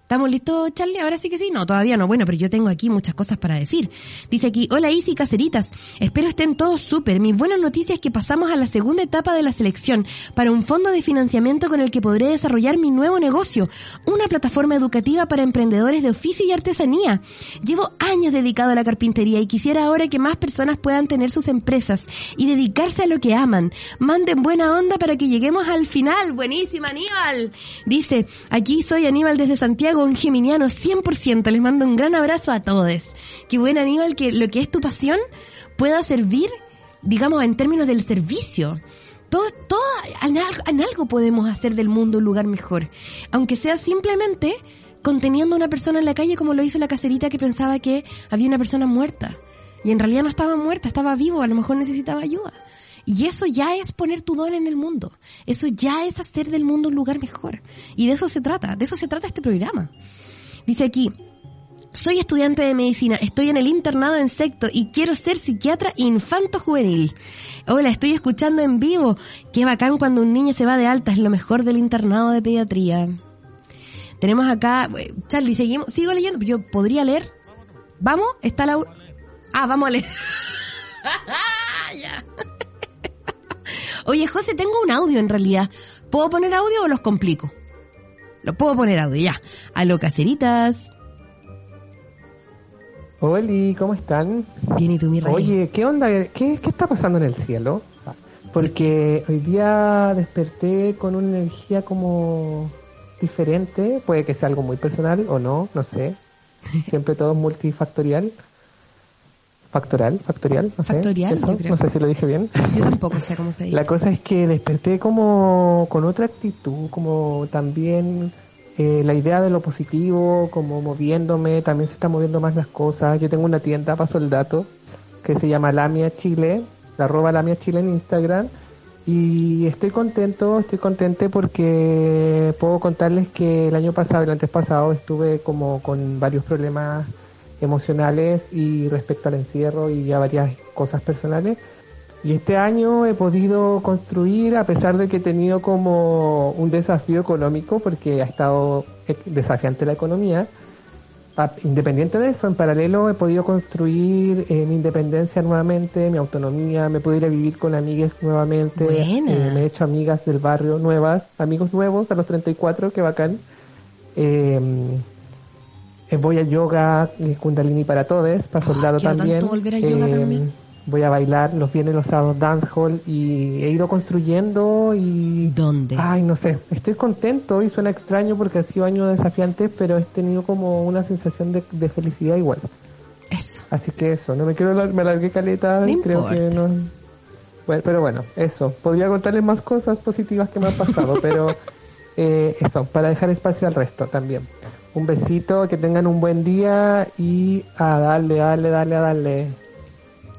¿Estamos listos, Charlie? Ahora sí que sí. No, todavía no. Bueno, pero yo tengo aquí muchas cosas para decir. Dice aquí, hola Isi Caceritas. Espero estén todos súper. Mis buenas noticias es que pasamos a la segunda etapa de la selección para un fondo de financiamiento con el que podré desarrollar mi nuevo negocio. Una plataforma educativa para emprendedores de oficio y artesanía. Llevo años dedicado a la carpintería y quisiera ahora que más personas puedan tener sus empresas y dedicarse a lo que aman. Manden buena onda para que lleguemos al final. Buenísima, Aníbal. Dice, aquí soy Aníbal desde Santiago un geminiano 100%. Les mando un gran abrazo a todos. Qué buen Aníbal que lo que es tu pasión pueda servir, digamos, en términos del servicio. Todo, todo, en algo, en algo podemos hacer del mundo un lugar mejor. Aunque sea simplemente conteniendo a una persona en la calle como lo hizo la caserita que pensaba que había una persona muerta. Y en realidad no estaba muerta, estaba vivo, a lo mejor necesitaba ayuda. Y eso ya es poner tu don en el mundo. Eso ya es hacer del mundo un lugar mejor. Y de eso se trata, de eso se trata este programa. Dice aquí, soy estudiante de medicina, estoy en el internado en secto y quiero ser psiquiatra infanto juvenil. Hola, estoy escuchando en vivo. Qué bacán cuando un niño se va de alta, es lo mejor del internado de pediatría. Tenemos acá, Charlie, seguimos, sigo leyendo, yo podría leer. ¿Vamos? ¿Está la... Ah, vamos a leer. <laughs> ya. Oye, José, tengo un audio en realidad. ¿Puedo poner audio o los complico? Lo puedo poner audio, ya. Aló, caseritas. Hola, ¿cómo están? Bien, ¿y tú, mi rey? Oye, ¿qué onda? ¿Qué, ¿Qué está pasando en el cielo? Porque hoy día desperté con una energía como diferente. Puede que sea algo muy personal o no, no sé. Siempre todo es multifactorial. Factoral, factorial, no factorial, sé. No sé si lo dije bien. Yo tampoco sé cómo se <laughs> dice. La cosa es que desperté como con otra actitud, como también eh, la idea de lo positivo, como moviéndome, también se están moviendo más las cosas. Yo tengo una tienda, paso el dato, que se llama Lamia Chile, la arroba Lamia Chile en Instagram. Y estoy contento, estoy contente porque puedo contarles que el año pasado, el antes pasado, estuve como con varios problemas emocionales y respecto al encierro y a varias cosas personales. Y este año he podido construir, a pesar de que he tenido como un desafío económico, porque ha estado desafiante la economía, independiente de eso, en paralelo he podido construir eh, mi independencia nuevamente, mi autonomía, me pude ir a vivir con amigas nuevamente, eh, me he hecho amigas del barrio nuevas, amigos nuevos a los 34, que bacán. Eh, voy a yoga, eh, kundalini para todos, para soldado también. Eh, voy a bailar los viernes, los sábados, dancehall y he ido construyendo y... ¿Dónde? Ay, no sé, estoy contento y suena extraño porque ha sido año desafiante, pero he tenido como una sensación de, felicidad igual. Eso. Así que eso, no me quiero, me alargué caleta, creo que no... Bueno, pero bueno, eso. Podría contarles más cosas positivas que me han pasado, <laughs> pero eso, para dejar espacio al resto también. Un besito, que tengan un buen día y a darle, darle, darle, a darle.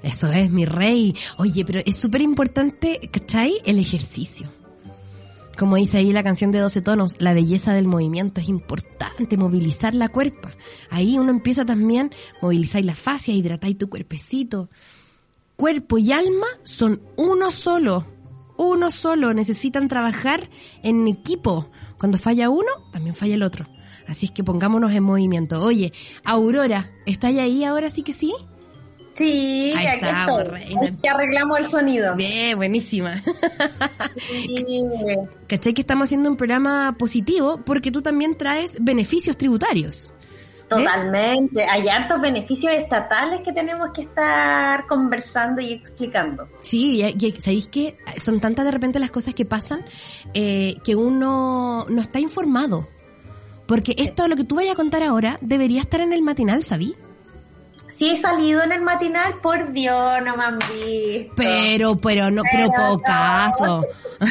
Eso es, mi rey. Oye, pero es súper importante, ¿cachai? El ejercicio. Como dice ahí la canción de 12 tonos, la belleza del movimiento es importante, movilizar la cuerpa. Ahí uno empieza también, movilizar la fascia, hidratar tu cuerpecito. Cuerpo y alma son uno solo, uno solo, necesitan trabajar en equipo. Cuando falla uno, también falla el otro. Así es que pongámonos en movimiento. Oye, Aurora, ¿está ahí ahora sí que sí? Sí, Ahí aquí está, estoy. reina. Ya arreglamos el sonido. Bien, buenísima. Sí. <laughs> ¿Cachai que estamos haciendo un programa positivo? Porque tú también traes beneficios tributarios. ¿Ves? Totalmente. Hay hartos beneficios estatales que tenemos que estar conversando y explicando. Sí, y, y ¿sabéis que son tantas de repente las cosas que pasan eh, que uno no está informado? Porque esto, lo que tú vayas a contar ahora, debería estar en el matinal, ¿sabí? Sí he salido en el matinal, por Dios, no me han visto. Pero, pero no, pero Pero poco no. caso. <laughs>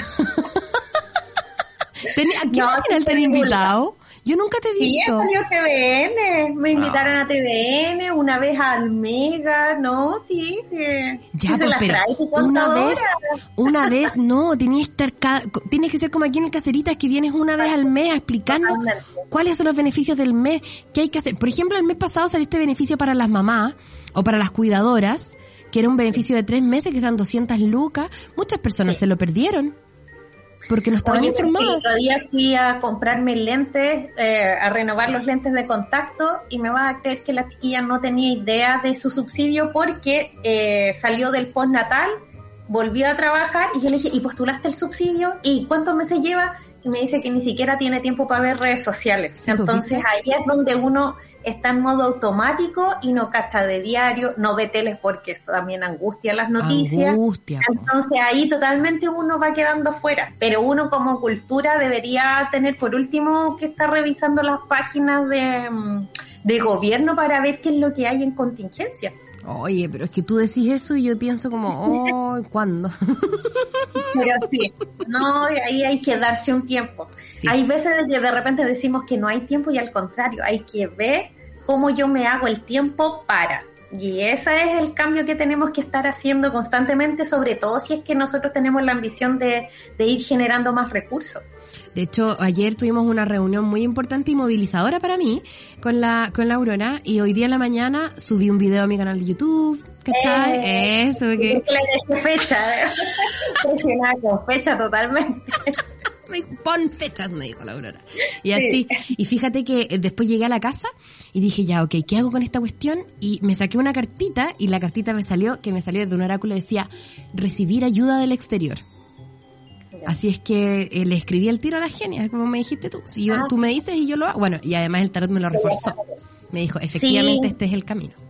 ¿A qué No, matinal te han invitado? Yo nunca te he Sí, visto. salió TVN, me invitaron Ah. a TVN, una vez al Mega, no, sí, sí. Ya, Sí pues, pero una vez, una vez no, tenías que estar cada, tienes que ser como aquí en el Caseritas que vienes una vez al mes a explicarnos cuáles son los beneficios del mes, qué hay que hacer. Por ejemplo, el mes pasado saliste beneficio para las mamás o para las cuidadoras, que era un beneficio de tres meses, que eran 200 lucas. Muchas personas se lo perdieron porque no estaban Oye, informadas. El otro día fui a comprarme lentes, eh, a renovar los lentes de contacto y me va a creer que la chiquilla no tenía idea de su subsidio porque eh, salió del postnatal, volvió a trabajar y yo le dije, ¿y postulaste el subsidio? ¿Y cuántos meses lleva? Y me dice que ni siquiera tiene tiempo para ver redes sociales. Pues, Entonces ahí es donde uno está en modo automático y no cacha de diario, no ve teles porque esto también angustia las noticias. Angustia. Entonces ahí totalmente uno va quedando fuera, pero uno como cultura debería tener por último que estar revisando las páginas de, mm, de gobierno para ver qué es lo que hay en contingencia. Oye, pero es que tú decís eso y yo pienso como, oh, ¿cuándo? Pero sí, no, ahí hay que darse un tiempo. Sí. Hay veces que de repente decimos que no hay tiempo y al contrario, hay que ver cómo yo me hago el tiempo para. Y ese es el cambio que tenemos que estar haciendo constantemente, sobre todo si es que nosotros tenemos la ambición de, de ir generando más recursos. De hecho, ayer tuvimos una reunión muy importante y movilizadora para mí con la, con la Aurora y hoy día en la mañana subí un video a mi canal de YouTube, ¿cachai? Eh, Eso, que <laughs> Le dejé fecha, <laughs> presionada fecha totalmente. pon fechas, me dijo la Aurora. Y así, y fíjate que eh, después llegué a la casa y dije, ya, ok, ¿qué hago con esta cuestión? Y me saqué una cartita y la cartita me salió, que me salió de un oráculo, decía, recibir ayuda del exterior. Así es que eh, le escribí el tiro a la genia, como me dijiste tú. Si yo, ah. tú me dices y yo lo hago. Bueno, y además el tarot me lo reforzó. Me dijo, efectivamente este es el camino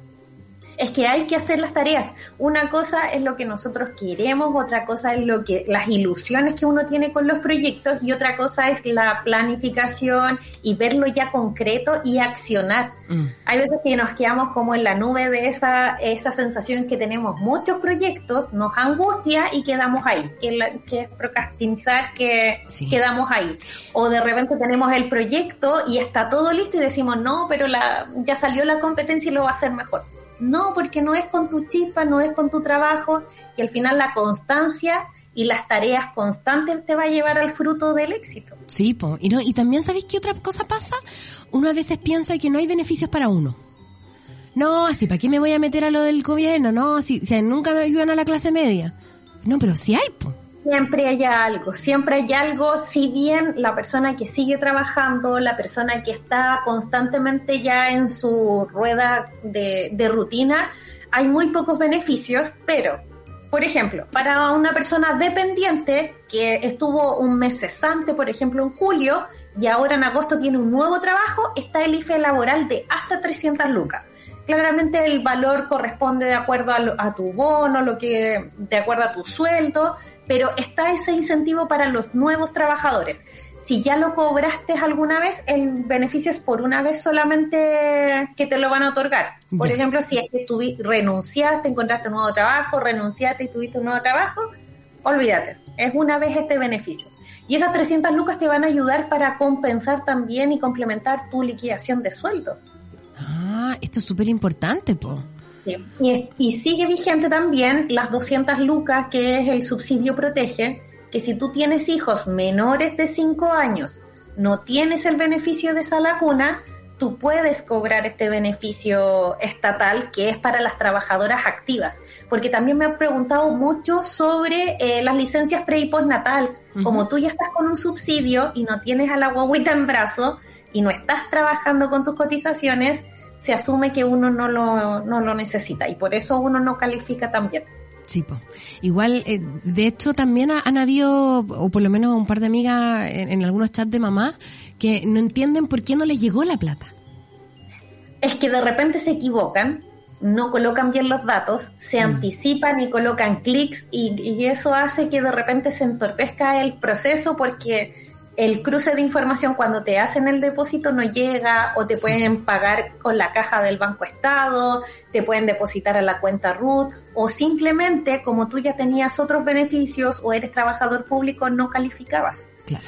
es que hay que hacer las tareas. Una cosa es lo que nosotros queremos, otra cosa es lo que las ilusiones que uno tiene con los proyectos y otra cosa es la planificación y verlo ya concreto y accionar. Mm. Hay veces que nos quedamos como en la nube de esa esa sensación que tenemos muchos proyectos, nos angustia y quedamos ahí, que, que es procrastinizar que quedamos ahí. O de repente tenemos el proyecto y está todo listo y decimos, "No, pero la ya salió la competencia y lo va a hacer mejor." No, porque no es con tu chispa, no es con tu trabajo, y al final la constancia y las tareas constantes te va a llevar al fruto del éxito. Sí, po. y no, y también sabéis qué otra cosa pasa? Uno a veces piensa que no hay beneficios para uno. No, así, ¿para qué me voy a meter a lo del gobierno? No, si, si nunca me ayudan a la clase media. No, pero sí hay, po siempre hay algo, siempre hay algo, si bien la persona que sigue trabajando, la persona que está constantemente ya en su rueda de, rutina, hay muy pocos beneficios, pero, por ejemplo, para una persona dependiente que estuvo un mes cesante, por ejemplo, en julio, y ahora en agosto tiene un nuevo trabajo, está el IFE laboral de hasta 300 lucas. Claramente el valor corresponde de acuerdo a, a tu bono, lo que de acuerdo a tu sueldo, pero está ese incentivo para los nuevos trabajadores. Si ya lo cobraste alguna vez, el beneficio es por una vez solamente que te lo van a otorgar. Por ejemplo, si es que tú renunciaste, encontraste un nuevo trabajo, renunciaste y tuviste un nuevo trabajo, olvídate, es una vez este beneficio. Y esas 300 lucas te van a ayudar para compensar también y complementar tu liquidación de sueldo. Ah, esto es súper importante, po. Y, sigue vigente también las 200 lucas, que es el subsidio protege, que si tú tienes hijos menores de 5 años, no tienes el beneficio de esa lacuna, tú puedes cobrar este beneficio estatal que es para las trabajadoras activas. Porque también me han preguntado mucho sobre eh, las licencias pre y postnatal. Como tú ya estás con un subsidio y no tienes a la guaguita en brazo y no estás trabajando con tus cotizaciones, se asume que uno no lo, no lo necesita y por eso uno no califica también. Sí, po. igual, eh, de hecho también han habido, o por lo menos un par de amigas en, algunos chats de mamá, que no entienden por qué no les llegó la plata. Es que de repente se equivocan, no colocan bien los datos, se mm. anticipan y colocan clics y, y, eso hace que de repente se entorpezca el proceso porque el cruce de información cuando te hacen el depósito no llega o te pueden pagar con la caja del Banco Estado, te pueden depositar a la cuenta RUT o simplemente como tú ya tenías otros beneficios o eres trabajador público no calificabas. Claro,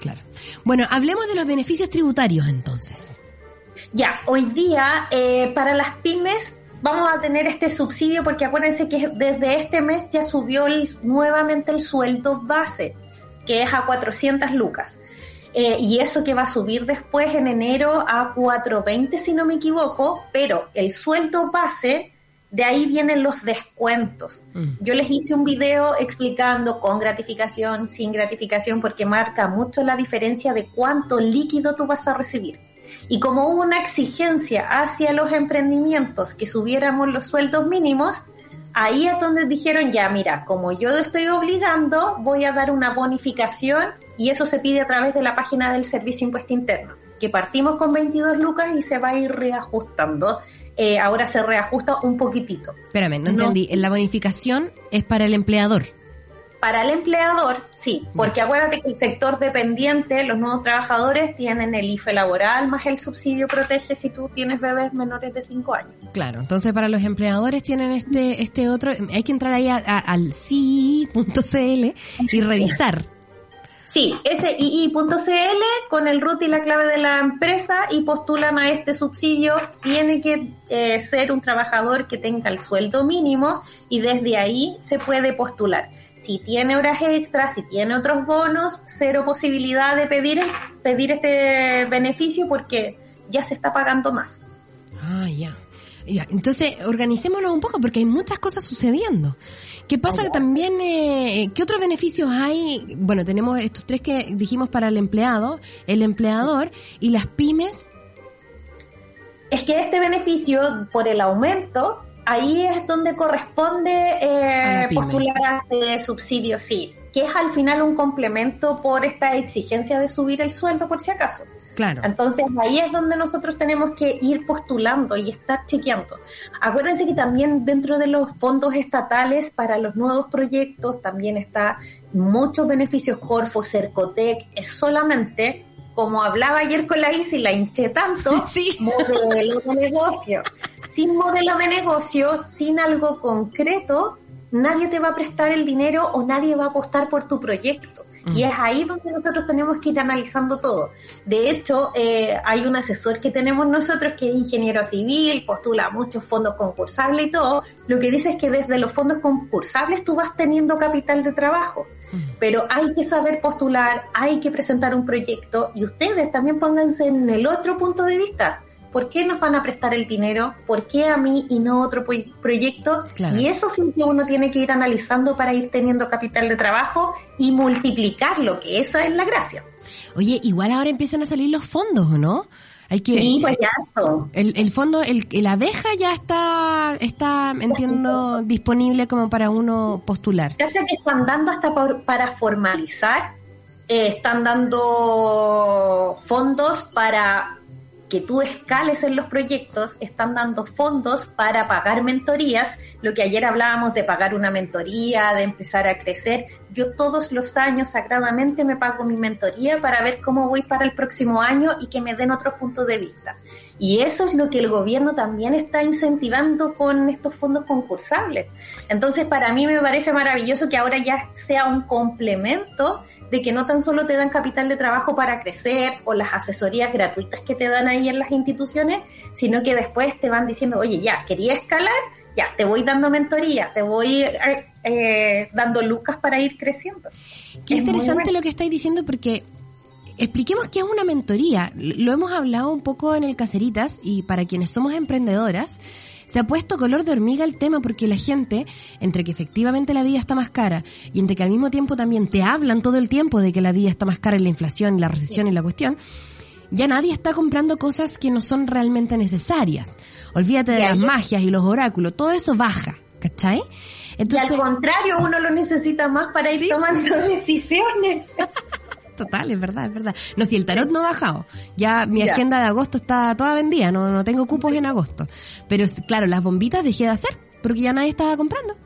claro. Bueno, hablemos de los beneficios tributarios entonces. Ya, hoy día eh, para las pymes vamos a tener este subsidio porque acuérdense que desde este mes ya subió nuevamente el sueldo base que es a 400 lucas. Eh, y eso que va a subir después en enero a 420 si no me equivoco, pero el sueldo base, de ahí vienen los descuentos. Mm. Yo les hice un video explicando con gratificación, sin gratificación, porque marca mucho la diferencia de cuánto líquido tú vas a recibir. Y como hubo una exigencia hacia los emprendimientos que subiéramos los sueldos mínimos, ahí es donde dijeron, ya, mira, como yo estoy obligando, voy a dar una bonificación y eso se pide a través de la página del Servicio Impuesto Interno, que partimos con 22 lucas y se va a ir reajustando. Eh, ahora se reajusta un poquitito. Espérame, no, no entendí. La bonificación es para el empleador. Para el empleador, sí, porque acuérdate que el sector dependiente, los nuevos trabajadores tienen el IFE laboral más el subsidio protege si tú tienes bebés menores de 5 años. Claro, entonces para los empleadores tienen este este otro, hay que entrar ahí al CI.cl y revisar. Sí, ese II.cl con el root y la clave de la empresa y postulan a este subsidio. Tiene que eh, ser un trabajador que tenga el sueldo mínimo y desde ahí se puede postular si tiene horas extras, si tiene otros bonos, cero posibilidad de pedir, pedir este beneficio porque ya se está pagando más. Ah, ya. Ya, entonces, organicémonos un poco porque hay muchas cosas sucediendo. ¿Qué pasa también, eh, qué otros beneficios hay? Bueno, tenemos estos tres que dijimos para el empleado, el empleador y las pymes. Es que este beneficio, por el aumento, ahí es donde corresponde eh, postular a este subsidio, sí, que es al final un complemento por esta exigencia de subir el sueldo por si acaso. Claro. Entonces ahí es donde nosotros tenemos que ir postulando y estar chequeando. Acuérdense que también dentro de los fondos estatales para los nuevos proyectos también está muchos beneficios Corfo, Cercotec, es solamente como hablaba ayer con la ICI, la hinché tanto, <laughs> modelo de negocio. Sin modelo de negocio, sin algo concreto, nadie te va a prestar el dinero o nadie va a apostar por tu proyecto. Y es ahí donde nosotros tenemos que ir analizando todo. De hecho, eh, hay un asesor que tenemos nosotros que es ingeniero civil, postula muchos fondos concursables y todo. Lo que dice es que desde los fondos concursables tú vas teniendo capital de trabajo. Pero hay que saber postular, hay que presentar un proyecto y ustedes también pónganse en el otro punto de vista. ¿Por qué nos van a prestar el dinero? ¿Por qué a mí y no otro proyecto? Y eso es lo que uno tiene que ir analizando para ir teniendo capital de trabajo y multiplicarlo, que esa es la gracia. Oye, igual ahora empiezan a salir los fondos, ¿no? Hay que, sí, pues ya. El, el fondo, el, la abeja ya está, está, entiendo, disponible como para uno postular. Ya sé que están dando hasta para formalizar, eh, están dando fondos para que tú escales en los proyectos, están dando fondos para pagar mentorías, lo que ayer hablábamos de pagar una mentoría, de empezar a crecer. Yo todos los años sagradamente me pago mi mentoría para ver cómo voy para el próximo año y que me den otros puntos de vista. Y eso es lo que el gobierno también está incentivando con estos fondos concursables. Entonces, para mí me parece maravilloso que ahora ya sea un complemento de que no tan solo te dan capital de trabajo para crecer o las asesorías gratuitas que te dan ahí en las instituciones, sino que después te van diciendo, oye, ya, quería escalar, ya, te voy dando mentoría, te voy eh, dando lucas para ir creciendo. Qué interesante lo que estáis diciendo porque expliquemos qué es una mentoría. Lo hemos hablado un poco en el Caceritas y para quienes somos emprendedoras, se ha puesto color de hormiga el tema porque la gente, entre que efectivamente la vida está más cara y entre que al mismo tiempo también te hablan todo el tiempo de que la vida está más cara en la inflación y la recesión y la cuestión, ya nadie está comprando cosas que no son realmente necesarias. Olvídate de las magias y los oráculos, todo eso baja, ¿cachai? Entonces, y al contrario, uno lo necesita más para ir tomando <laughs> decisiones. Total, es verdad, es verdad. No, si el tarot no ha bajado. Ya mi agenda de agosto está toda vendida, no, no tengo cupos en agosto. Pero claro, las bombitas dejé de hacer porque ya nadie estaba comprando.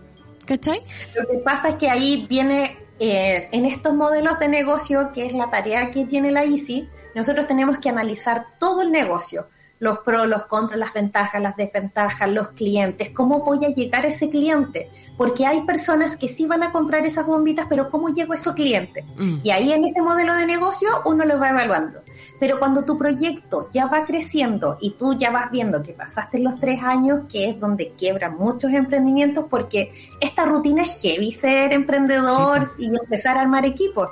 ¿Cachai? Lo que pasa es que ahí viene, eh, en estos modelos de negocio, que es la tarea que tiene la ICI, nosotros tenemos que analizar todo el negocio los pros, los contras, las ventajas, las desventajas, los clientes, cómo voy a llegar a ese cliente, porque hay personas que sí van a comprar esas bombitas, pero cómo llego a esos clientes. Mm. Y ahí en ese modelo de negocio uno lo va evaluando. Pero cuando tu proyecto ya va creciendo y tú ya vas viendo que pasaste los tres años, que es donde quiebran muchos emprendimientos, porque esta rutina es heavy ser emprendedor pues. y empezar a armar equipos.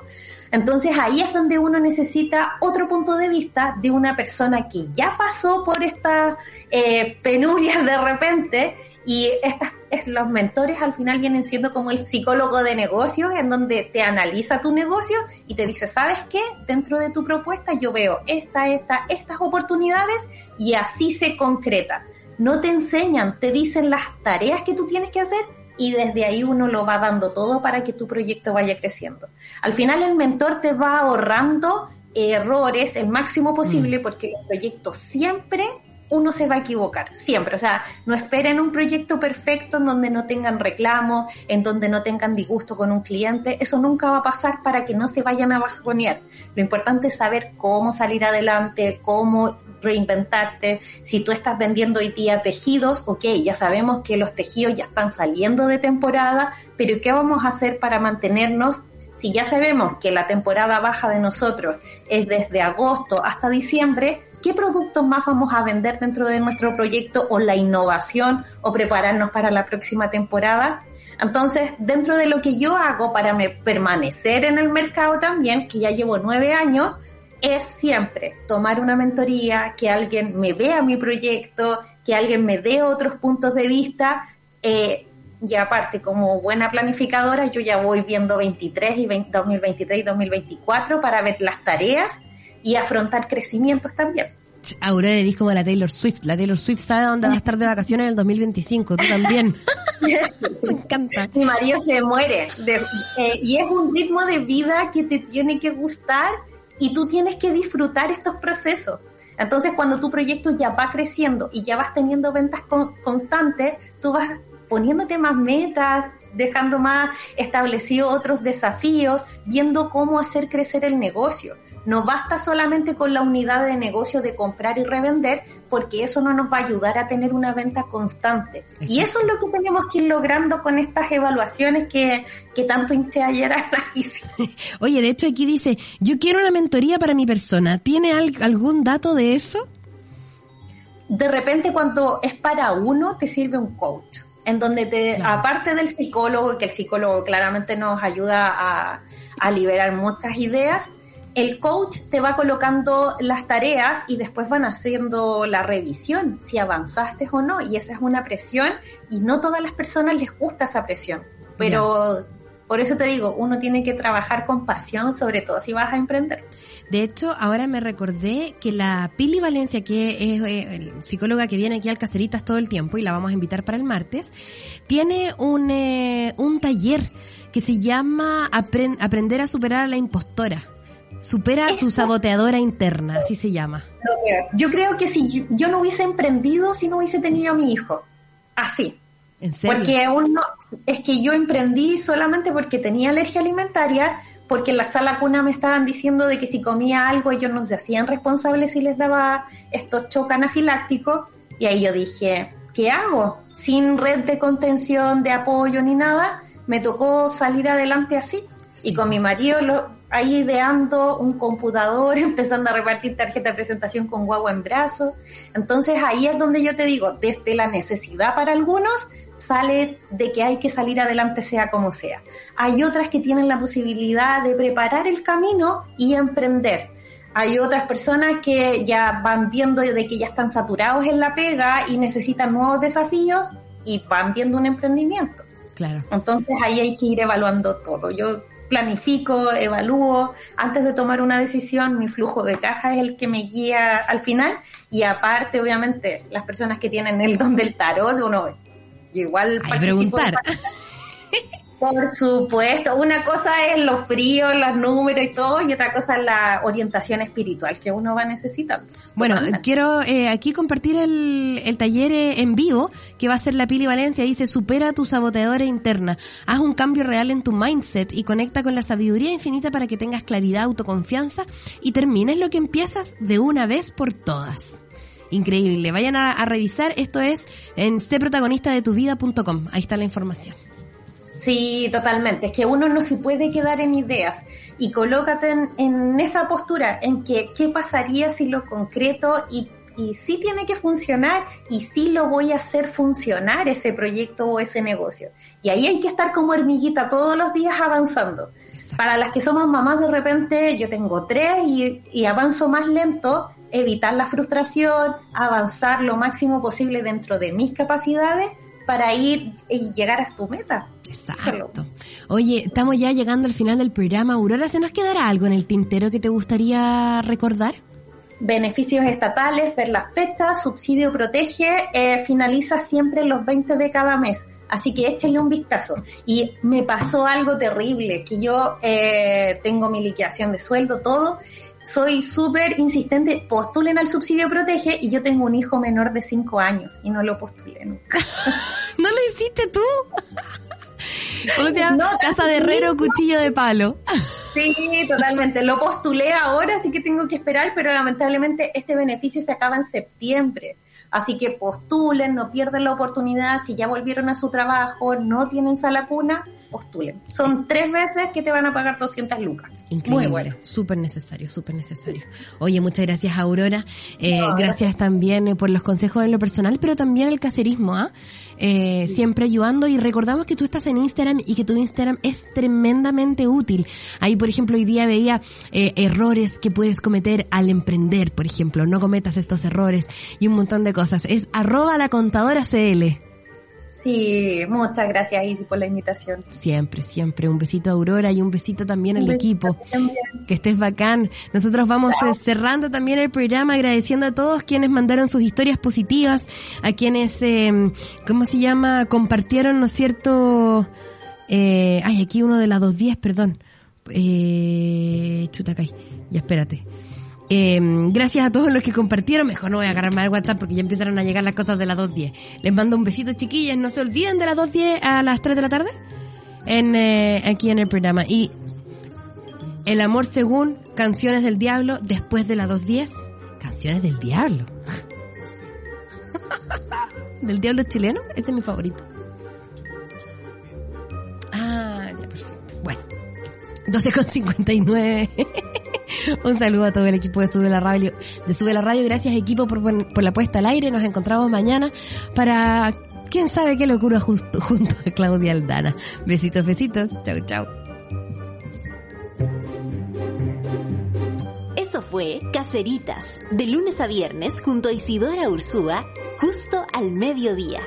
Entonces ahí es donde uno necesita otro punto de vista de una persona que ya pasó por esta eh, penuria de repente y estas, los mentores al final vienen siendo como el psicólogo de negocios en donde te analiza tu negocio y te dice, ¿sabes qué? Dentro de tu propuesta yo veo esta, esta, estas oportunidades y así se concreta. No te enseñan, te dicen las tareas que tú tienes que hacer y desde ahí uno lo va dando todo para que tu proyecto vaya creciendo. Al final el mentor te va ahorrando errores el máximo posible mm. porque los proyectos siempre uno se va a equivocar, siempre. O sea, no esperen un proyecto perfecto en donde no tengan reclamo, en donde no tengan disgusto con un cliente. Eso nunca va a pasar para que no se vayan a bajonear. Lo importante es saber cómo salir adelante, cómo reinventarte. Si tú estás vendiendo hoy día tejidos, ok, ya sabemos que los tejidos ya están saliendo de temporada, pero ¿qué vamos a hacer para mantenernos? Si ya sabemos que la temporada baja de nosotros es desde agosto hasta diciembre, ¿qué productos más vamos a vender dentro de nuestro proyecto o la innovación o prepararnos para la próxima temporada? Entonces, dentro de lo que yo hago para permanecer en el mercado también, que ya llevo nueve años, es siempre tomar una mentoría, que alguien me vea mi proyecto, que alguien me dé otros puntos de vista. Eh, y aparte, como buena planificadora, yo ya voy viendo 23 y 2023 y 2024 para ver las tareas y afrontar crecimientos también. Aurora, eres como la Taylor Swift. La Taylor Swift sabe dónde va a estar de vacaciones en el 2025. Tú también. <laughs> Me encanta. Mi marido se muere. Eh, y es un ritmo de vida que te tiene que gustar y tú tienes que disfrutar estos procesos. Entonces, cuando tu proyecto ya va creciendo y ya vas teniendo ventas constantes, tú vas poniéndote más metas, dejando más establecidos otros desafíos, viendo cómo hacer crecer el negocio. No basta solamente con la unidad de negocio de comprar y revender, porque eso no nos va a ayudar a tener una venta constante. Y eso es lo que tenemos que ir logrando con estas evaluaciones que, que tanto hinché ayer a <laughs> Oye, de hecho aquí dice, yo quiero una mentoría para mi persona. ¿Tiene algún dato de eso? De repente cuando es para uno, te sirve un coach en donde te, aparte del psicólogo, que el psicólogo claramente nos ayuda a, a, liberar muchas ideas, el coach te va colocando las tareas y después van haciendo la revisión, si avanzaste o no, y esa es una presión y no todas las personas les gusta esa presión, pero por eso te digo, uno tiene que trabajar con pasión, sobre todo si vas a emprender. De hecho, ahora me recordé que la Pili Valencia, que es eh, psicóloga que viene aquí al Caceritas todo el tiempo y la vamos a invitar para el martes, tiene un, eh, un taller que se llama Aprender a superar a la impostora. Supera tu saboteadora interna, así se llama. Yo creo que si yo, no hubiese emprendido, si no hubiese tenido a mi hijo. Así. ¿En serio? Porque uno, es que yo emprendí solamente porque tenía alergia alimentaria, porque en la sala cuna me estaban diciendo de que si comía algo ellos nos hacían responsables si les daba estos choques anafilácticos. Y ahí yo dije, ¿qué hago? Sin red de contención, de apoyo ni nada, me tocó salir adelante así. Y con mi marido lo, ahí ideando un computador, <laughs> empezando a repartir tarjeta de presentación con guagua en brazo. Entonces ahí es donde yo te digo, desde la necesidad para algunos sale de que hay que salir adelante sea como sea. Hay otras que tienen la posibilidad de preparar el camino y emprender. Hay otras personas que ya van viendo de que ya están saturados en la pega y necesitan nuevos desafíos y van viendo un emprendimiento. Claro. Entonces ahí hay que ir evaluando todo. Yo planifico, evalúo, antes de tomar una decisión, mi flujo de caja es el que me guía al final y aparte, obviamente, las personas que tienen el don del tarot, uno igual... Hay preguntar. Por supuesto, una cosa es los fríos, los números y todo, y otra cosa es la orientación espiritual que uno va necesitando. Bueno, quiero eh, aquí compartir el, el taller eh, en vivo que va a ser la Pili Valencia. Dice, supera tu saboteadora interna, haz un cambio real en tu mindset y conecta con la sabiduría infinita para que tengas claridad, autoconfianza y termines lo que empiezas de una vez por todas. Increíble. Vayan a, a revisar. Esto es en vida.com. Ahí está la información. Sí, totalmente. Es que uno no se puede quedar en ideas y colócate en, esa postura en que qué pasaría si lo concreto y, y sí tiene que funcionar y sí lo voy a hacer funcionar ese proyecto o ese negocio. Y ahí hay que estar como hormiguita todos los días avanzando. Para las que somos mamás de repente, yo tengo tres y, y avanzo más lento, evitar la frustración, avanzar lo máximo posible dentro de mis capacidades para ir y llegar a tu meta. Exacto. Oye, estamos ya llegando al final del programa. Aurora, ¿se nos quedará algo en el tintero que te gustaría recordar? Beneficios estatales, ver las fechas, subsidio protege, eh, finaliza siempre los 20 de cada mes. Así que échenle un vistazo. Y me pasó algo terrible, que yo eh, tengo mi liquidación de sueldo, todo, soy súper insistente, postulen al subsidio protege y yo tengo un hijo menor de 5 años y no lo postulé nunca. <laughs> ¿No lo hiciste tú? <laughs> O sea, casa de herrero, cuchillo de palo. Sí, totalmente. Lo postulé ahora, así que tengo que esperar, pero lamentablemente este beneficio se acaba en septiembre. Así que postulen, no pierden la oportunidad. Si ya volvieron a su trabajo, no tienen sala cuna, postulen. Son tres veces que te van a pagar 200 lucas. Increíble. Muy bueno. Súper necesario, súper necesario. Oye, muchas gracias Aurora. Eh, gracias también eh, por los consejos en lo personal, pero también el caserismo, ¿ah? Eh, siempre ayudando y recordamos que tú estás en Instagram y que tu Instagram es tremendamente útil. Ahí, por ejemplo, hoy día veía errores que puedes cometer al emprender, por ejemplo. No cometas estos errores y un montón de cosas. Es arroba la contadora CL. Sí, muchas gracias Isi por la invitación. Siempre, siempre. Un besito a Aurora y un besito también al equipo. Que estés bacán. Nosotros vamos eh, cerrando también el programa agradeciendo a todos quienes mandaron sus historias positivas, a quienes, eh, ¿cómo se llama? Compartieron, ¿no es cierto? Eh, ay, aquí uno de las 210, perdón. Eh, chuta, Ya espérate. Eh, gracias a todos los que compartieron. Mejor no voy a agarrarme al WhatsApp porque ya empezaron a llegar las cosas de las 2.10. Les mando un besito, chiquillas. No se olviden de las 2.10 a las 3 de la tarde. En, eh, aquí en el programa. Y El amor según Canciones del Diablo después de las 2.10. Canciones del Diablo. <laughs> ¿Del Diablo chileno? Ese es mi favorito. Ah, ya perfecto. Bueno. 12.59. <laughs> <laughs> Un saludo a todo el equipo de Sube la Radio. De Sube la Radio. Gracias equipo por, por la puesta al aire. Nos encontramos mañana para quién sabe qué locura justo, junto a Claudia Aldana. Besitos, besitos. Chau, chau. Eso fue Caceritas, de lunes a viernes junto a Isidora Ursúa, justo al mediodía.